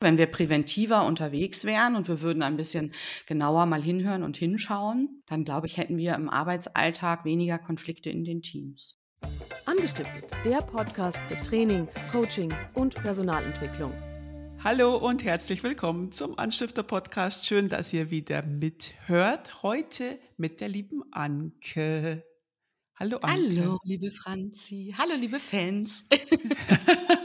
Wenn wir präventiver unterwegs wären und wir würden ein bisschen genauer mal hinhören und hinschauen, dann glaube ich, hätten wir im Arbeitsalltag weniger Konflikte in den Teams. Angestiftet, der Podcast für Training, Coaching und Personalentwicklung. Hallo und herzlich willkommen zum Anstifter Podcast. Schön, dass ihr wieder mithört. Heute mit der lieben Anke. Hallo Anke. Hallo, liebe Franzi. Hallo, liebe Fans.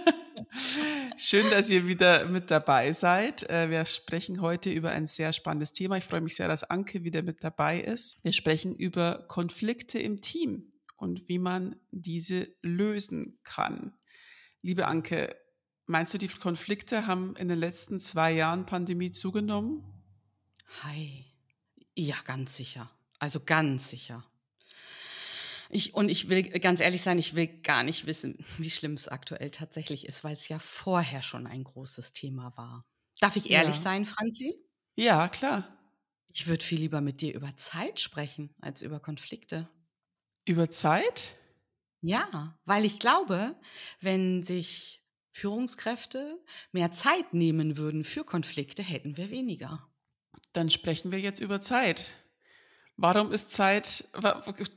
Schön, dass ihr wieder mit dabei seid. Äh, wir sprechen heute über ein sehr spannendes Thema. Ich freue mich sehr, dass Anke wieder mit dabei ist. Wir sprechen über Konflikte im Team und wie man diese lösen kann. Liebe Anke, meinst du, die Konflikte haben in den letzten zwei Jahren Pandemie zugenommen? Hi. Ja, ganz sicher. Also ganz sicher. Ich, und ich will ganz ehrlich sein, ich will gar nicht wissen, wie schlimm es aktuell tatsächlich ist, weil es ja vorher schon ein großes Thema war. Darf ich ehrlich ja. sein, Franzi? Ja, klar. Ich würde viel lieber mit dir über Zeit sprechen als über Konflikte. Über Zeit? Ja, weil ich glaube, wenn sich Führungskräfte mehr Zeit nehmen würden für Konflikte, hätten wir weniger. Dann sprechen wir jetzt über Zeit. Warum ist Zeit,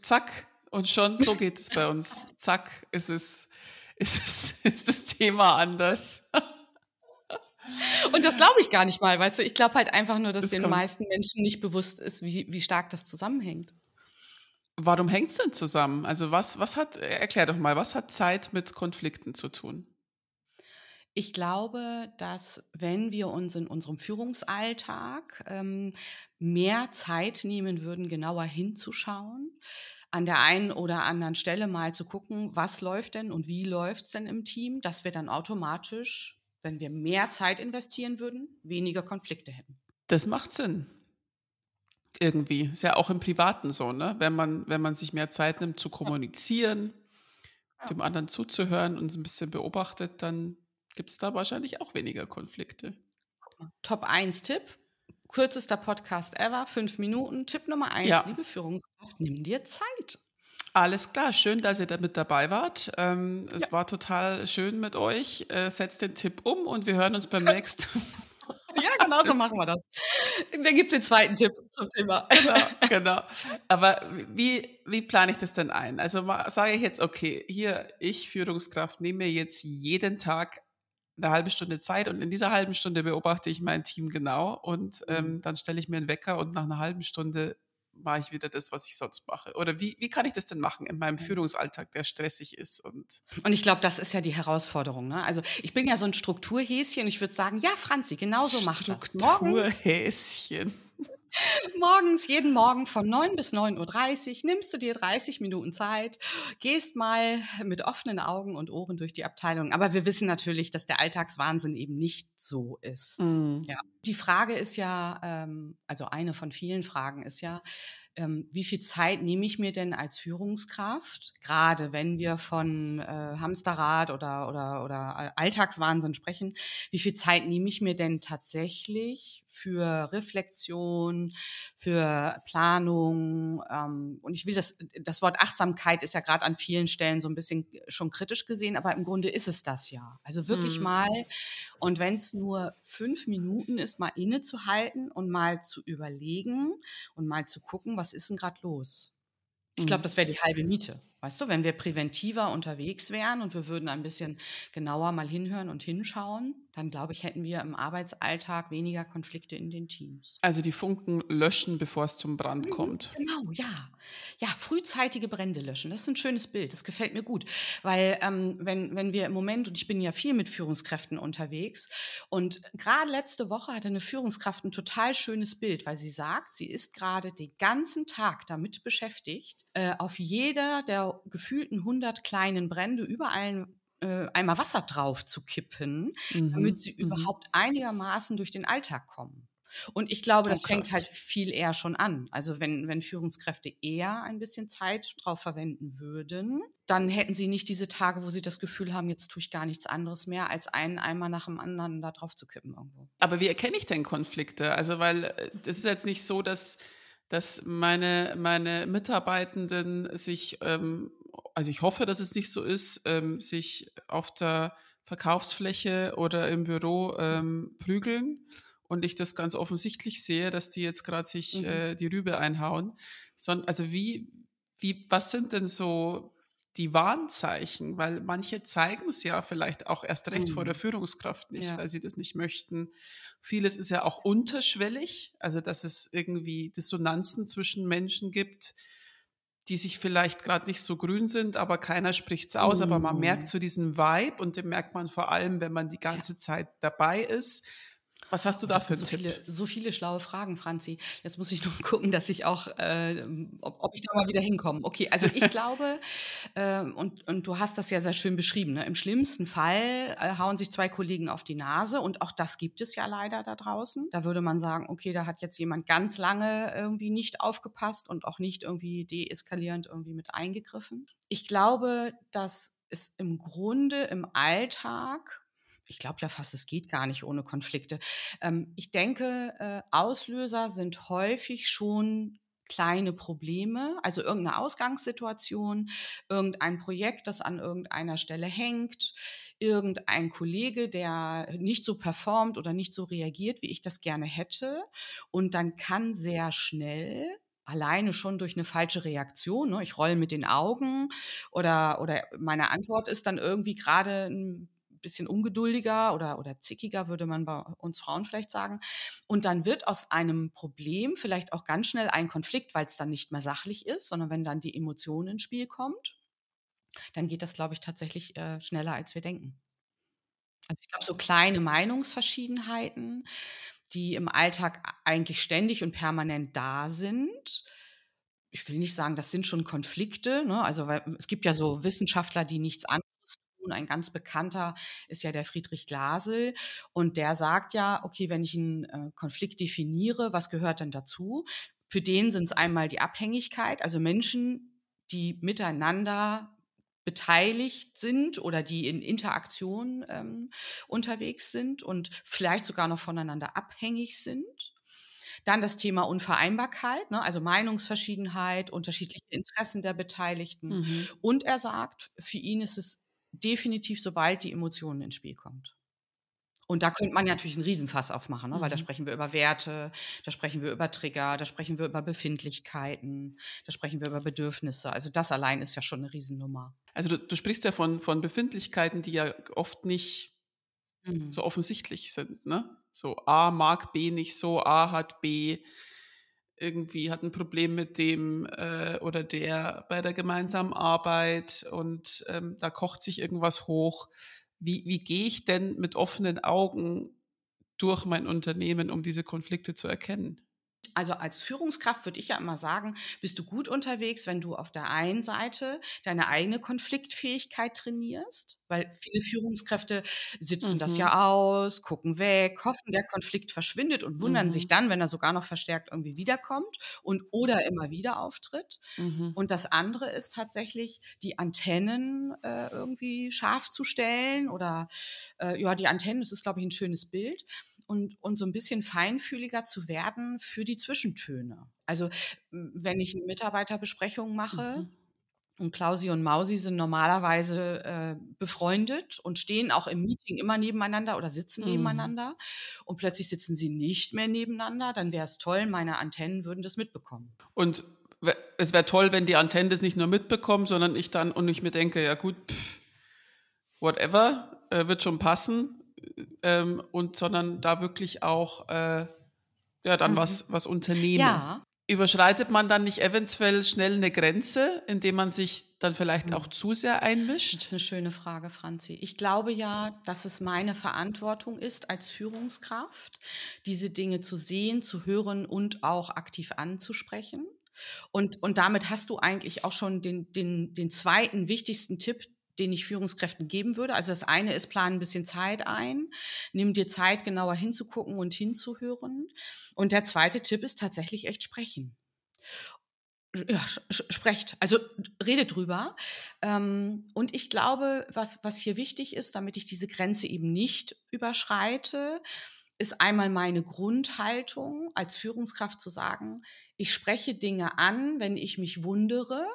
zack, und schon so geht es bei uns. Zack, ist es, ist es, ist das Thema anders. Und das glaube ich gar nicht mal, weißt du? Ich glaube halt einfach nur, dass das den meisten Menschen nicht bewusst ist, wie, wie stark das zusammenhängt. Warum hängt es denn zusammen? Also was, was hat, erklär doch mal, was hat Zeit mit Konflikten zu tun? Ich glaube, dass wenn wir uns in unserem Führungsalltag ähm, mehr Zeit nehmen würden, genauer hinzuschauen, an der einen oder anderen Stelle mal zu gucken, was läuft denn und wie läuft es denn im Team, dass wir dann automatisch, wenn wir mehr Zeit investieren würden, weniger Konflikte hätten. Das macht Sinn. Irgendwie. Ist ja auch im Privaten so, ne? Wenn man, wenn man sich mehr Zeit nimmt zu kommunizieren, ja. dem anderen zuzuhören und ein bisschen beobachtet, dann gibt es da wahrscheinlich auch weniger Konflikte. Top 1 Tipp, Kürzester Podcast ever, fünf Minuten. Tipp Nummer eins, ja. liebe Führungskraft, nimm dir Zeit. Alles klar, schön, dass ihr da mit dabei wart. Ähm, ja. Es war total schön mit euch. Äh, setzt den Tipp um und wir hören uns beim nächsten. Ja, genau so machen wir das. Da gibt es den zweiten Tipp zum Thema. Genau, genau. Aber wie, wie plane ich das denn ein? Also sage ich jetzt, okay, hier, ich Führungskraft nehme mir jetzt jeden Tag eine halbe Stunde Zeit und in dieser halben Stunde beobachte ich mein Team genau und mhm. ähm, dann stelle ich mir einen Wecker und nach einer halben Stunde mache ich wieder das, was ich sonst mache. Oder wie, wie kann ich das denn machen in meinem Führungsalltag, der stressig ist? Und, und ich glaube, das ist ja die Herausforderung. Ne? Also ich bin ja so ein Strukturhäschen und ich würde sagen, ja, Franzi, genau so macht das. Strukturhäschen. Morgens, jeden Morgen von 9 bis 9.30 Uhr nimmst du dir 30 Minuten Zeit, gehst mal mit offenen Augen und Ohren durch die Abteilung. Aber wir wissen natürlich, dass der Alltagswahnsinn eben nicht so ist. Mm. Ja. Die Frage ist ja, ähm, also eine von vielen Fragen ist ja, ähm, wie viel Zeit nehme ich mir denn als Führungskraft, gerade wenn wir von äh, Hamsterrad oder, oder, oder Alltagswahnsinn sprechen, wie viel Zeit nehme ich mir denn tatsächlich für Reflexion, für Planung? Ähm, und ich will das, das Wort Achtsamkeit ist ja gerade an vielen Stellen so ein bisschen schon kritisch gesehen, aber im Grunde ist es das ja. Also wirklich mhm. mal, und wenn es nur fünf Minuten ist, mal innezuhalten und mal zu überlegen und mal zu gucken, was ist denn gerade los? Ich glaube, mhm. das wäre die halbe Miete. Weißt du, wenn wir präventiver unterwegs wären und wir würden ein bisschen genauer mal hinhören und hinschauen, dann glaube ich, hätten wir im Arbeitsalltag weniger Konflikte in den Teams. Also die Funken löschen, bevor es zum Brand mhm, kommt. Genau, ja. Ja, frühzeitige Brände löschen. Das ist ein schönes Bild. Das gefällt mir gut. Weil ähm, wenn, wenn wir im Moment, und ich bin ja viel mit Führungskräften unterwegs, und gerade letzte Woche hatte eine Führungskraft ein total schönes Bild, weil sie sagt, sie ist gerade den ganzen Tag damit beschäftigt, äh, auf jeder der gefühlten 100 kleinen Brände überall äh, einmal Wasser drauf zu kippen, mhm. damit sie mhm. überhaupt einigermaßen durch den Alltag kommen. Und ich glaube, das oh, fängt halt viel eher schon an. Also wenn, wenn Führungskräfte eher ein bisschen Zeit drauf verwenden würden, dann hätten sie nicht diese Tage, wo sie das Gefühl haben, jetzt tue ich gar nichts anderes mehr, als einen Eimer nach dem anderen da drauf zu kippen irgendwo. Aber wie erkenne ich denn Konflikte? Also weil äh, das ist jetzt nicht so, dass dass meine, meine Mitarbeitenden sich, ähm, also ich hoffe, dass es nicht so ist, ähm, sich auf der Verkaufsfläche oder im Büro ähm, prügeln und ich das ganz offensichtlich sehe, dass die jetzt gerade sich mhm. äh, die Rübe einhauen. Son also wie, wie, was sind denn so die Warnzeichen? Weil manche zeigen es ja vielleicht auch erst recht mhm. vor der. Führungskraft nicht, ja. weil sie das nicht möchten. Vieles ist ja auch unterschwellig, also dass es irgendwie Dissonanzen zwischen Menschen gibt, die sich vielleicht gerade nicht so grün sind, aber keiner spricht es aus, mhm. aber man merkt mhm. so diesen Vibe und den merkt man vor allem, wenn man die ganze. Zeit dabei ist. Was hast du da für so viele, so viele schlaue Fragen, Franzi. Jetzt muss ich nur gucken, dass ich auch, äh, ob, ob, ich da mal wieder hinkomme. Okay, also ich glaube, äh, und, und du hast das ja sehr schön beschrieben, ne? im schlimmsten Fall äh, hauen sich zwei Kollegen auf die Nase und auch das gibt es ja leider da draußen. Da würde man sagen, okay, da hat jetzt jemand ganz lange irgendwie nicht aufgepasst und auch nicht irgendwie deeskalierend irgendwie mit eingegriffen. Ich glaube, dass es im Grunde im Alltag ich glaube ja fast, es geht gar nicht ohne Konflikte. Ähm, ich denke, äh, Auslöser sind häufig schon kleine Probleme, also irgendeine Ausgangssituation, irgendein Projekt, das an irgendeiner Stelle hängt, irgendein Kollege, der nicht so performt oder nicht so reagiert, wie ich das gerne hätte. Und dann kann sehr schnell alleine schon durch eine falsche Reaktion, ne, ich rolle mit den Augen oder, oder meine Antwort ist dann irgendwie gerade ein bisschen ungeduldiger oder, oder zickiger, würde man bei uns Frauen vielleicht sagen. Und dann wird aus einem Problem vielleicht auch ganz schnell ein Konflikt, weil es dann nicht mehr sachlich ist, sondern wenn dann die Emotion ins Spiel kommt, dann geht das, glaube ich, tatsächlich äh, schneller, als wir denken. Also ich glaube, so kleine Meinungsverschiedenheiten, die im Alltag eigentlich ständig und permanent da sind, ich will nicht sagen, das sind schon Konflikte. Ne? Also es gibt ja so Wissenschaftler, die nichts anderes tun. Ein ganz bekannter ist ja der Friedrich Glasel und der sagt ja, okay, wenn ich einen äh, Konflikt definiere, was gehört denn dazu? Für den sind es einmal die Abhängigkeit, also Menschen, die miteinander beteiligt sind oder die in Interaktion ähm, unterwegs sind und vielleicht sogar noch voneinander abhängig sind. Dann das Thema Unvereinbarkeit, ne, also Meinungsverschiedenheit, unterschiedliche Interessen der Beteiligten. Mhm. Und er sagt, für ihn ist es definitiv, sobald die Emotionen ins Spiel kommt. Und da könnte man natürlich einen Riesenfass aufmachen, ne? weil da mhm. sprechen wir über Werte, da sprechen wir über Trigger, da sprechen wir über Befindlichkeiten, da sprechen wir über Bedürfnisse. Also das allein ist ja schon eine Riesennummer. Also du, du sprichst ja von, von Befindlichkeiten, die ja oft nicht mhm. so offensichtlich sind. Ne? So A mag B nicht so, A hat B irgendwie hat ein Problem mit dem äh, oder der bei der gemeinsamen Arbeit und ähm, da kocht sich irgendwas hoch. Wie, wie gehe ich denn mit offenen Augen durch mein Unternehmen, um diese Konflikte zu erkennen? Also als Führungskraft würde ich ja immer sagen, bist du gut unterwegs, wenn du auf der einen Seite deine eigene Konfliktfähigkeit trainierst, weil viele Führungskräfte sitzen mhm. das ja aus, gucken weg, hoffen, der Konflikt verschwindet und wundern mhm. sich dann, wenn er sogar noch verstärkt irgendwie wiederkommt und oder immer wieder auftritt. Mhm. Und das andere ist tatsächlich, die Antennen äh, irgendwie scharf zu stellen oder äh, ja, die Antennen, das ist, glaube ich, ein schönes Bild und, und so ein bisschen feinfühliger zu werden für die Zwischentöne. Also wenn ich eine Mitarbeiterbesprechung mache, mhm. Und Klausi und Mausi sind normalerweise äh, befreundet und stehen auch im Meeting immer nebeneinander oder sitzen mhm. nebeneinander. Und plötzlich sitzen sie nicht mehr nebeneinander. Dann wäre es toll, meine Antennen würden das mitbekommen. Und es wäre toll, wenn die Antennen das nicht nur mitbekommen, sondern ich dann und ich mir denke, ja gut, pff, whatever, äh, wird schon passen ähm, und sondern da wirklich auch äh, ja dann mhm. was was unternehmen. Ja. Überschreitet man dann nicht eventuell schnell eine Grenze, indem man sich dann vielleicht auch zu sehr einmischt? Das ist eine schöne Frage, Franzi. Ich glaube ja, dass es meine Verantwortung ist, als Führungskraft, diese Dinge zu sehen, zu hören und auch aktiv anzusprechen. Und, und damit hast du eigentlich auch schon den, den, den zweiten wichtigsten Tipp, den ich Führungskräften geben würde. Also das eine ist, plan ein bisschen Zeit ein, nimm dir Zeit, genauer hinzugucken und hinzuhören. Und der zweite Tipp ist tatsächlich echt sprechen. Ja, sprecht, also redet drüber. Ähm, und ich glaube, was, was hier wichtig ist, damit ich diese Grenze eben nicht überschreite, ist einmal meine Grundhaltung als Führungskraft zu sagen, ich spreche Dinge an, wenn ich mich wundere,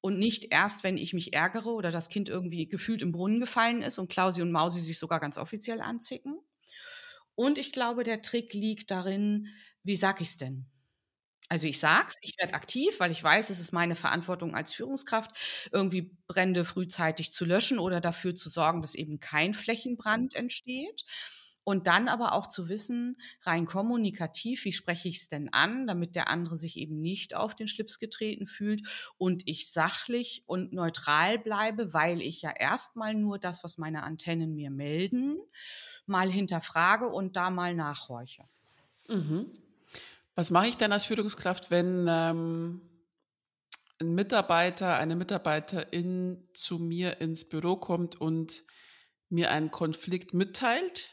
und nicht erst, wenn ich mich ärgere oder das Kind irgendwie gefühlt im Brunnen gefallen ist und Klausi und Mausi sich sogar ganz offiziell anzicken. Und ich glaube, der Trick liegt darin, wie sag ich's denn? Also ich sag's, ich werde aktiv, weil ich weiß, es ist meine Verantwortung als Führungskraft, irgendwie Brände frühzeitig zu löschen oder dafür zu sorgen, dass eben kein Flächenbrand entsteht. Und dann aber auch zu wissen, rein kommunikativ, wie spreche ich es denn an, damit der andere sich eben nicht auf den Schlips getreten fühlt und ich sachlich und neutral bleibe, weil ich ja erstmal nur das, was meine Antennen mir melden, mal hinterfrage und da mal nachhorche. Mhm. Was mache ich denn als Führungskraft, wenn ähm, ein Mitarbeiter, eine Mitarbeiterin zu mir ins Büro kommt und mir einen Konflikt mitteilt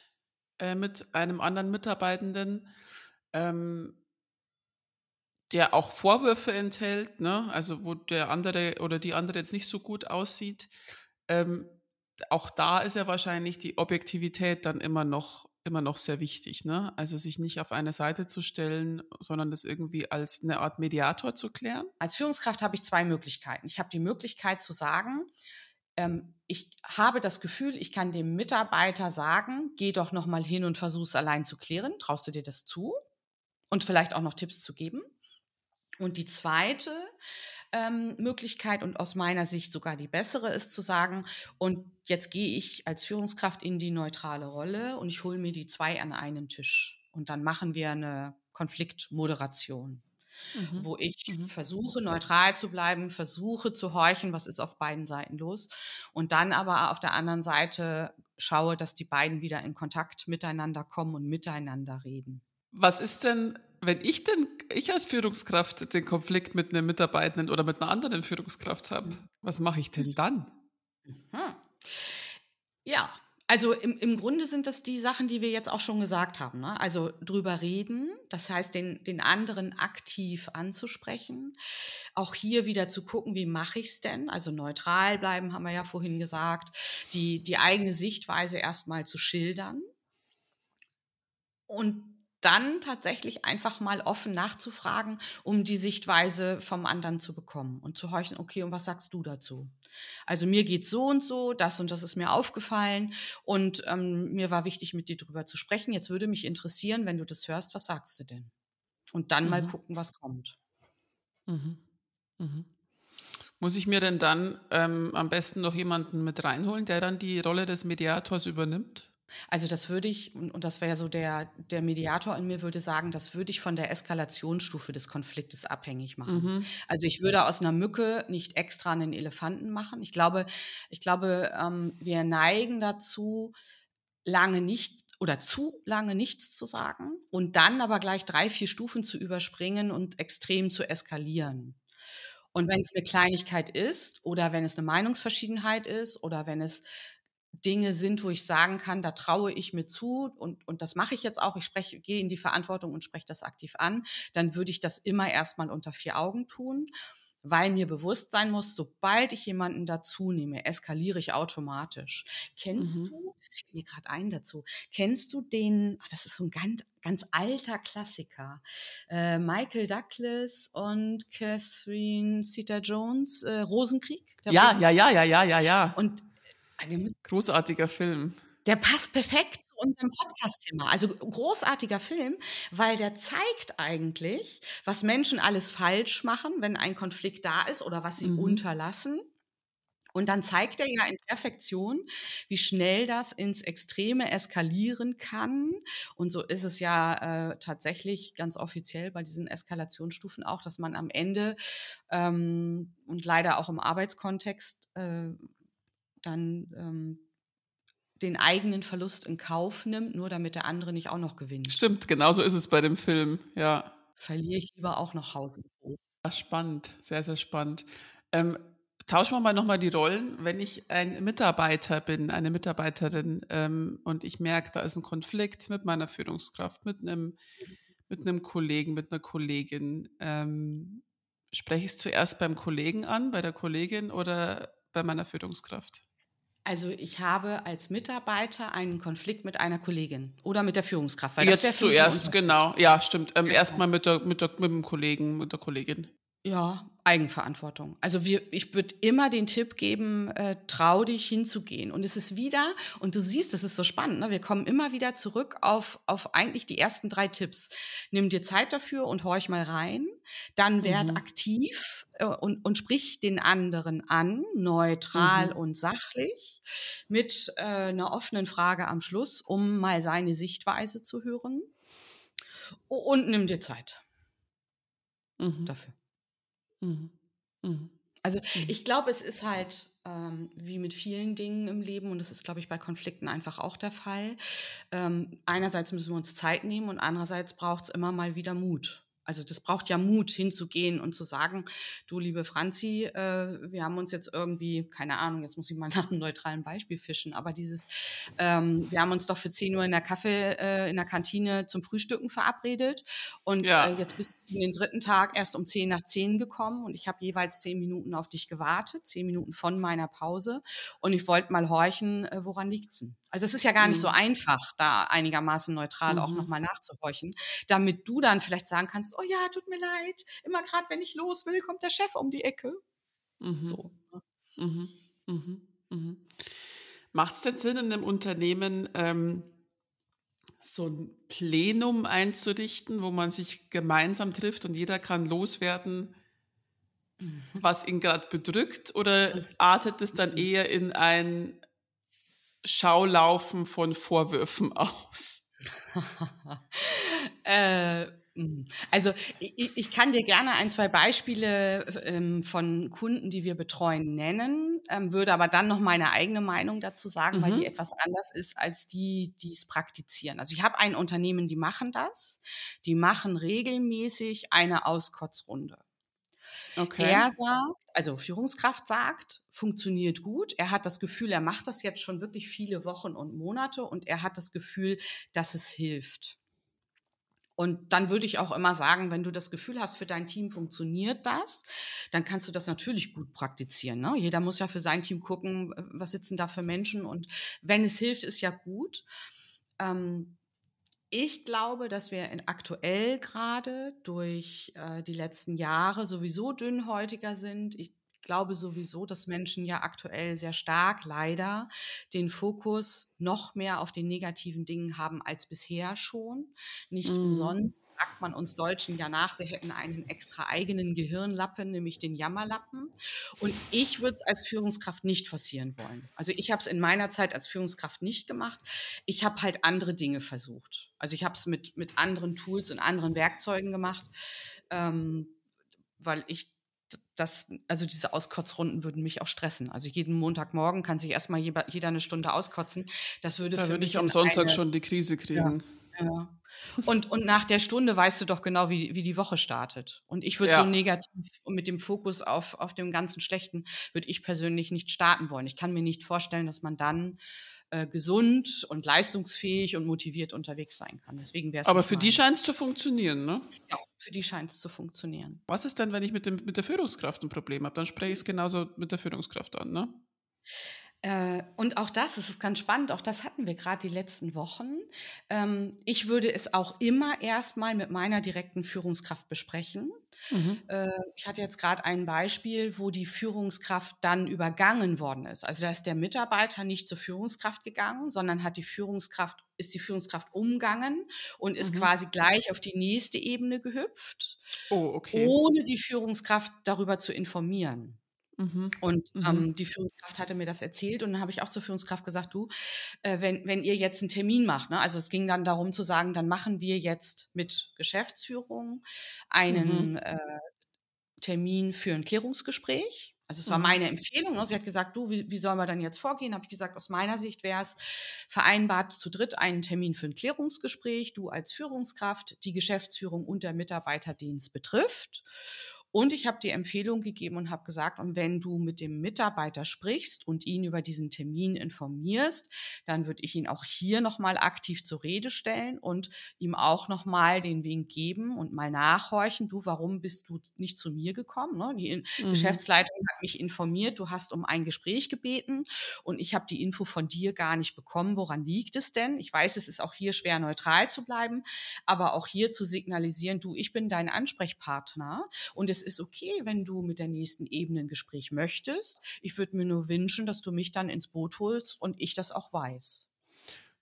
äh, mit einem anderen Mitarbeitenden, ähm, der auch Vorwürfe enthält, ne? also wo der andere oder die andere jetzt nicht so gut aussieht. Ähm, auch da ist ja wahrscheinlich die Objektivität dann immer noch immer noch sehr wichtig, ne? Also sich nicht auf eine Seite zu stellen, sondern das irgendwie als eine Art Mediator zu klären. Als Führungskraft habe ich zwei Möglichkeiten. Ich habe die Möglichkeit zu sagen, ähm, ich habe das Gefühl, ich kann dem Mitarbeiter sagen, geh doch noch mal hin und versuch es allein zu klären. Traust du dir das zu? Und vielleicht auch noch Tipps zu geben. Und die zweite ähm, Möglichkeit und aus meiner Sicht sogar die bessere ist zu sagen, und jetzt gehe ich als Führungskraft in die neutrale Rolle und ich hole mir die zwei an einen Tisch. Und dann machen wir eine Konfliktmoderation. Mhm. wo ich mhm. versuche, neutral zu bleiben, versuche zu horchen, was ist auf beiden Seiten los. Und dann aber auf der anderen Seite schaue, dass die beiden wieder in Kontakt miteinander kommen und miteinander reden. Was ist denn, wenn ich denn, ich als Führungskraft den Konflikt mit einem Mitarbeitenden oder mit einer anderen Führungskraft habe, mhm. was mache ich denn dann? Mhm. Ja, also im, im Grunde sind das die Sachen, die wir jetzt auch schon gesagt haben. Ne? Also drüber reden, das heißt, den, den anderen aktiv anzusprechen. Auch hier wieder zu gucken, wie mache ich es denn? Also neutral bleiben, haben wir ja vorhin gesagt. Die, die eigene Sichtweise erstmal zu schildern. Und dann tatsächlich einfach mal offen nachzufragen, um die Sichtweise vom anderen zu bekommen und zu horchen, okay, und was sagst du dazu? Also mir geht so und so, das und das ist mir aufgefallen und ähm, mir war wichtig, mit dir drüber zu sprechen. Jetzt würde mich interessieren, wenn du das hörst, was sagst du denn? Und dann mhm. mal gucken, was kommt. Mhm. Mhm. Muss ich mir denn dann ähm, am besten noch jemanden mit reinholen, der dann die Rolle des Mediators übernimmt? Also das würde ich, und das wäre so der, der Mediator in mir würde sagen, das würde ich von der Eskalationsstufe des Konfliktes abhängig machen. Mhm. Also ich würde aus einer Mücke nicht extra einen Elefanten machen. Ich glaube, ich glaube, ähm, wir neigen dazu, lange nicht oder zu lange nichts zu sagen und dann aber gleich drei, vier Stufen zu überspringen und extrem zu eskalieren. Und wenn es eine Kleinigkeit ist oder wenn es eine Meinungsverschiedenheit ist oder wenn es Dinge sind, wo ich sagen kann, da traue ich mir zu und, und das mache ich jetzt auch, ich spreche, gehe in die Verantwortung und spreche das aktiv an, dann würde ich das immer erstmal unter vier Augen tun, weil mir bewusst sein muss, sobald ich jemanden dazu nehme, eskaliere ich automatisch. Kennst mhm. du, fällt mir gerade ein dazu, kennst du den, ach, das ist so ein ganz, ganz alter Klassiker, äh, Michael Douglas und Catherine Zeta-Jones, äh, Rosenkrieg? Ja, Rosenkrieg? ja, ja, ja, ja, ja, ja. Und Großartiger Film. Der passt perfekt zu unserem Podcast-Thema. Also großartiger Film, weil der zeigt eigentlich, was Menschen alles falsch machen, wenn ein Konflikt da ist oder was sie mhm. unterlassen. Und dann zeigt er ja in Perfektion, wie schnell das ins Extreme eskalieren kann. Und so ist es ja äh, tatsächlich ganz offiziell bei diesen Eskalationsstufen auch, dass man am Ende ähm, und leider auch im Arbeitskontext äh, dann ähm, den eigenen Verlust in Kauf nimmt, nur damit der andere nicht auch noch gewinnt. Stimmt, genauso ist es bei dem Film, ja. Verliere ich lieber auch noch Haus Ja, spannend, sehr, sehr spannend. Ähm, tauschen wir mal nochmal die Rollen. Wenn ich ein Mitarbeiter bin, eine Mitarbeiterin ähm, und ich merke, da ist ein Konflikt mit meiner Führungskraft, mit einem, mit einem Kollegen, mit einer Kollegin, ähm, spreche ich es zuerst beim Kollegen an, bei der Kollegin oder bei meiner Führungskraft? Also ich habe als Mitarbeiter einen Konflikt mit einer Kollegin oder mit der Führungskraft. Weil Jetzt zuerst, genau. Ja, stimmt. Ähm, Erstmal mit, der, mit, der, mit dem Kollegen, mit der Kollegin. Ja, Eigenverantwortung. Also wir, ich würde immer den Tipp geben, äh, trau dich hinzugehen. Und es ist wieder, und du siehst, das ist so spannend, ne? wir kommen immer wieder zurück auf, auf eigentlich die ersten drei Tipps. Nimm dir Zeit dafür und horch mal rein. Dann werd mhm. aktiv und, und sprich den anderen an, neutral mhm. und sachlich, mit äh, einer offenen Frage am Schluss, um mal seine Sichtweise zu hören. Und nimm dir Zeit mhm. dafür. Mhm. Mhm. Also mhm. ich glaube, es ist halt ähm, wie mit vielen Dingen im Leben und das ist, glaube ich, bei Konflikten einfach auch der Fall. Ähm, einerseits müssen wir uns Zeit nehmen und andererseits braucht es immer mal wieder Mut. Also das braucht ja Mut hinzugehen und zu sagen, du liebe Franzi, äh, wir haben uns jetzt irgendwie, keine Ahnung, jetzt muss ich mal nach einem neutralen Beispiel fischen, aber dieses, ähm, wir haben uns doch für 10 Uhr in der Kaffee, äh, in der Kantine zum Frühstücken verabredet und ja. äh, jetzt bist du in den dritten Tag erst um 10 nach 10 gekommen und ich habe jeweils 10 Minuten auf dich gewartet, 10 Minuten von meiner Pause und ich wollte mal horchen, äh, woran liegt's denn? Also es ist ja gar nicht so mhm. einfach, da einigermaßen neutral mhm. auch nochmal nachzuhorchen, damit du dann vielleicht sagen kannst, oh ja, tut mir leid, immer gerade wenn ich los will, kommt der Chef um die Ecke. Mhm. So. Ne? Mhm. Mhm. Mhm. Macht es denn Sinn, in einem Unternehmen ähm, so ein Plenum einzurichten, wo man sich gemeinsam trifft und jeder kann loswerden, mhm. was ihn gerade bedrückt? Oder artet es dann eher in ein Schaulaufen von Vorwürfen aus? äh, Mhm. Also ich, ich, kann dir gerne ein, zwei Beispiele ähm, von Kunden, die wir betreuen, nennen, ähm, würde aber dann noch meine eigene Meinung dazu sagen, mhm. weil die mhm. etwas anders ist als die, die es praktizieren. Also ich habe ein Unternehmen, die machen das, die machen regelmäßig eine Auskotzrunde. Okay. Er sagt, also Führungskraft sagt, funktioniert gut. Er hat das Gefühl, er macht das jetzt schon wirklich viele Wochen und Monate und er hat das Gefühl, dass es hilft. Und dann würde ich auch immer sagen, wenn du das Gefühl hast, für dein Team funktioniert das, dann kannst du das natürlich gut praktizieren. Ne? Jeder muss ja für sein Team gucken, was sitzen da für Menschen und wenn es hilft, ist ja gut. Ähm, ich glaube, dass wir aktuell gerade durch äh, die letzten Jahre sowieso dünnhäutiger sind. Ich glaube sowieso, dass Menschen ja aktuell sehr stark leider den Fokus noch mehr auf den negativen Dingen haben als bisher schon. Nicht mm. umsonst sagt man uns Deutschen ja nach, wir hätten einen extra eigenen Gehirnlappen, nämlich den Jammerlappen. Und ich würde es als Führungskraft nicht forcieren wollen. Also ich habe es in meiner Zeit als Führungskraft nicht gemacht. Ich habe halt andere Dinge versucht. Also ich habe es mit, mit anderen Tools und anderen Werkzeugen gemacht. Ähm, weil ich das, also diese Auskotzrunden würden mich auch stressen. Also jeden Montagmorgen kann sich erstmal jeder, jeder eine Stunde auskotzen. Das würde da für würde mich ich am Sonntag eine, schon die Krise kriegen. Ja, ja. Und, und nach der Stunde weißt du doch genau, wie, wie die Woche startet. Und ich würde ja. so negativ und mit dem Fokus auf, auf dem ganzen Schlechten, würde ich persönlich nicht starten wollen. Ich kann mir nicht vorstellen, dass man dann äh, gesund und leistungsfähig und motiviert unterwegs sein kann. Deswegen wäre Aber für die scheint es zu funktionieren, ne? Ja, für die scheint es zu funktionieren. Was ist denn, wenn ich mit, dem, mit der Führungskraft ein Problem habe? Dann spreche ich es genauso mit der Führungskraft an, ne? Äh, und auch das, das ist ganz spannend, auch das hatten wir gerade die letzten Wochen. Ähm, ich würde es auch immer erstmal mit meiner direkten Führungskraft besprechen. Mhm. Äh, ich hatte jetzt gerade ein Beispiel, wo die Führungskraft dann übergangen worden ist. Also da ist der Mitarbeiter nicht zur Führungskraft gegangen, sondern hat die Führungskraft, ist die Führungskraft umgangen und ist mhm. quasi gleich auf die nächste Ebene gehüpft, oh, okay. ohne die Führungskraft darüber zu informieren. Mhm. Und mhm. ähm, die Führungskraft hatte mir das erzählt und dann habe ich auch zur Führungskraft gesagt, du, äh, wenn, wenn ihr jetzt einen Termin macht, ne, also es ging dann darum zu sagen, dann machen wir jetzt mit Geschäftsführung einen mhm. äh, Termin für ein Klärungsgespräch. Also es war mhm. meine Empfehlung. Ne? Sie hat gesagt, du, wie, wie sollen wir dann jetzt vorgehen? Habe ich gesagt, aus meiner Sicht wäre es vereinbart, zu dritt einen Termin für ein Klärungsgespräch, du als Führungskraft, die Geschäftsführung und der Mitarbeiterdienst betrifft. Und ich habe die Empfehlung gegeben und habe gesagt, und wenn du mit dem Mitarbeiter sprichst und ihn über diesen Termin informierst, dann würde ich ihn auch hier nochmal aktiv zur Rede stellen und ihm auch nochmal den Wink geben und mal nachhorchen, du, warum bist du nicht zu mir gekommen? Ne? Die mhm. Geschäftsleitung hat mich informiert, du hast um ein Gespräch gebeten und ich habe die Info von dir gar nicht bekommen. Woran liegt es denn? Ich weiß, es ist auch hier schwer neutral zu bleiben, aber auch hier zu signalisieren, du, ich bin dein Ansprechpartner und es es ist okay, wenn du mit der nächsten Ebene ein Gespräch möchtest. Ich würde mir nur wünschen, dass du mich dann ins Boot holst und ich das auch weiß.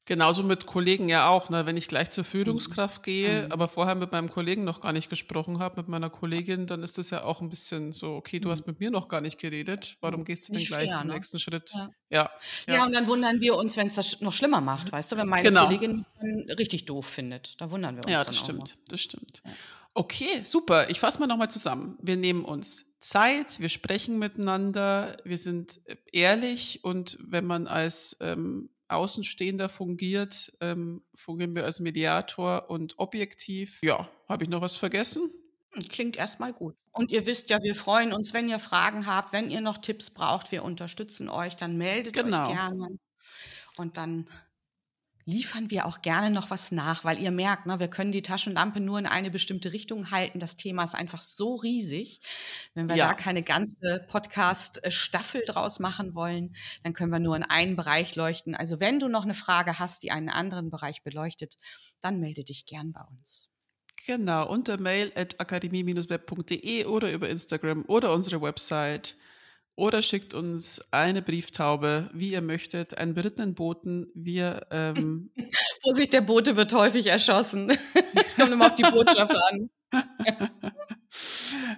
Genauso mit Kollegen ja auch, ne? wenn ich gleich zur Mhm. Führungskraft gehe, Mhm. aber vorher mit meinem Kollegen noch gar nicht gesprochen habe, mit meiner Kollegin, dann ist das ja auch ein bisschen so, okay, du Mhm. hast mit mir noch gar nicht geredet, warum gehst du denn Nicht gleich fair, den ne? nächsten Schritt? Ja. Ja, Ja, ja, und dann wundern wir uns, wenn es das noch schlimmer macht, weißt du, wenn meine Genau. Kollegin mich dann richtig doof findet. Da wundern wir uns ja, das stimmt, das stimmt. Okay, super. Ich fasse mal nochmal zusammen. Wir nehmen uns Zeit, wir sprechen miteinander, wir sind äh, ehrlich und wenn man als ähm, Außenstehender fungiert, ähm, fungieren wir als Mediator und objektiv. Ja, habe ich noch was vergessen? Klingt erstmal gut. Und ihr wisst ja, wir freuen uns, wenn ihr Fragen habt, wenn ihr noch Tipps braucht, wir unterstützen euch, dann meldet Genau. euch gerne. Und dann liefern wir auch gerne noch was nach, weil ihr merkt, ne, wir können die Taschenlampe nur in eine bestimmte Richtung halten. Das Thema ist einfach so riesig. Wenn wir Ja. da keine ganze Podcast-Staffel draus machen wollen, dann können wir nur in einen Bereich leuchten. Also wenn du noch eine Frage hast, die einen anderen Bereich beleuchtet, dann melde dich gern bei uns. Genau, unter mail at akademie-web.de oder über Instagram oder unsere Website. Oder schickt uns eine Brieftaube, wie ihr möchtet, einen berittenen Boten. Wir, ähm, Vorsicht, der Bote wird häufig erschossen. Es kommt immer auf die Botschaft an.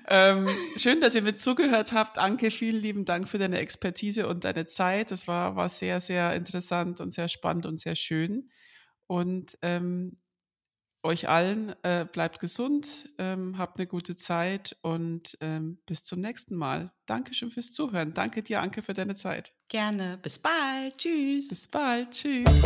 ähm, schön, dass ihr mit zugehört habt. Anke, vielen lieben Dank für deine Expertise und deine Zeit. Das war, war sehr, sehr interessant und sehr spannend und sehr schön. Und ähm, euch allen äh, bleibt gesund, ähm, habt eine gute Zeit und ähm, bis zum nächsten Mal. Dankeschön fürs Zuhören. Danke dir, Anke, für deine Zeit. Gerne. Bis bald. Tschüss. Bis bald. Tschüss.